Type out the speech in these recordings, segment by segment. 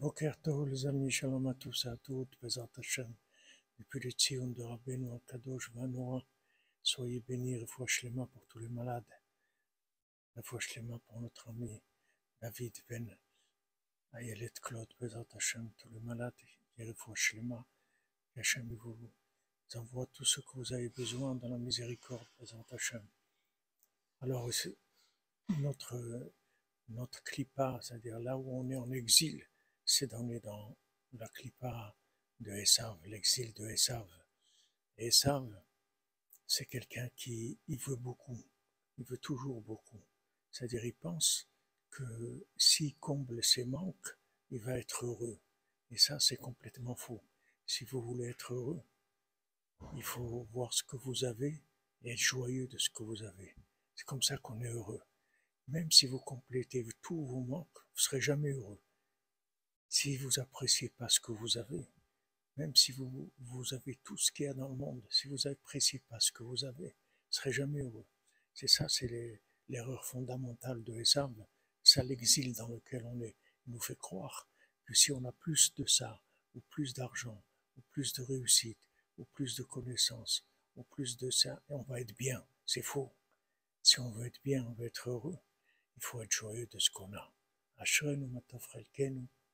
Boker Tov, les amis, shalom à tous et à toutes, Bezat Hashem, depuis le Tzion de Rabbeinu Al-Kadosh Vanoa, soyez bénis, Refoua Shlema pour tous les malades, Refoua Shlema pour notre ami David Ben, Ayelet Claude, Bezat Hashem, tous les malades, et Refoua Shlema, Hashem vous envoie tout ce que vous avez besoin dans la miséricorde, Bezat Hashem. Alors, notre, notre clipa, c'est-à-dire là où on est en exil, c'est donné dans la clipa de Esav, l'exil de Esav. Esav, c'est quelqu'un qui veut beaucoup, il veut toujours beaucoup. C'est-à-dire, il pense que s'il comble ses manques, il va être heureux. Et ça, c'est complètement faux. Si vous voulez être heureux, il faut voir ce que vous avez et être joyeux de ce que vous avez. C'est comme ça qu'on est heureux. Même si vous complétez tous vos manques, vous ne serez jamais heureux. Si vous appréciez pas ce que vous avez, même si vous, vous avez tout ce qu'il y a dans le monde, si vous appréciez pas ce que vous avez, vous ne serez jamais heureux. C'est ça, c'est l'erreur fondamentale de Esav. C'est l'exil dans lequel on est. Il nous fait croire que si on a plus de ça, ou plus d'argent, ou plus de réussite, ou plus de connaissances, ou plus de ça, on va être bien. C'est faux. Si on veut être bien, on veut être heureux, il faut être joyeux de ce qu'on a.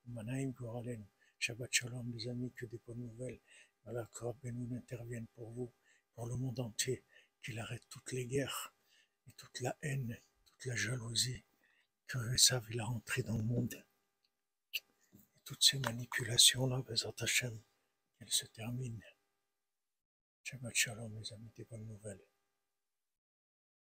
Manaïm Goralen, Shabbat Shalom, les amis, que des bonnes nouvelles. Voilà, que intervienne pour vous, pour le monde entier, qu'il arrête toutes les guerres et toute la haine, toute la jalousie, que ça il a rentré dans le monde. Toutes ces manipulations-là, Bezat Hashem, qu'elles se terminent. Shabbat Shalom, les amis, des bonnes nouvelles.